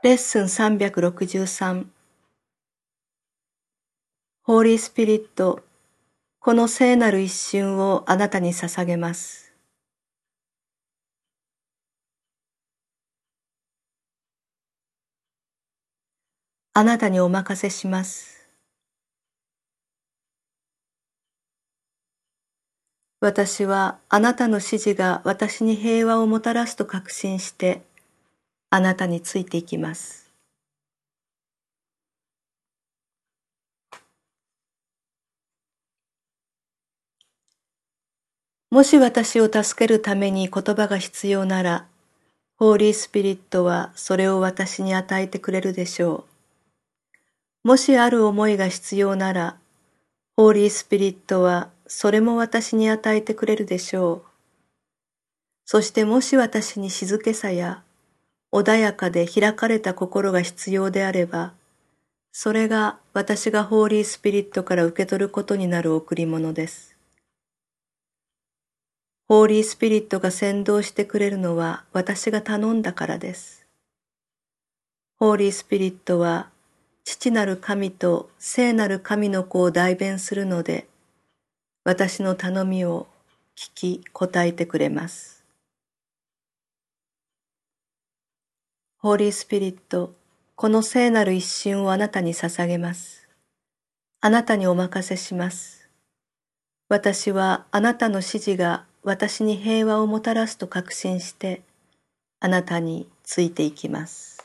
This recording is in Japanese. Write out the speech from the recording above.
レッスン363ホーリースピリット、この聖なる一瞬をあなたに捧げます。あなたにお任せします。私はあなたの指示が私に平和をもたらすと確信してあなたについていきます。もし私を助けるために言葉が必要なら、ホーリースピリットはそれを私に与えてくれるでしょう。もしある思いが必要なら、ホーリースピリットはそれも私に与えてくれるでしょう。そしてもし私に静けさや穏やかで開かれた心が必要であれば、それが私がホーリースピリットから受け取ることになる贈り物です。ホーリースピリットが先導してくれるのは私が頼んだからです。ホーリースピリットは父なる神と聖なる神の子を代弁するので、私の頼みを聞き答えてくれます。ホーリースピリット、この聖なる一瞬をあなたに捧げます。あなたにお任せします。私はあなたの指示が私に平和をもたらすと確信して、あなたについていきます。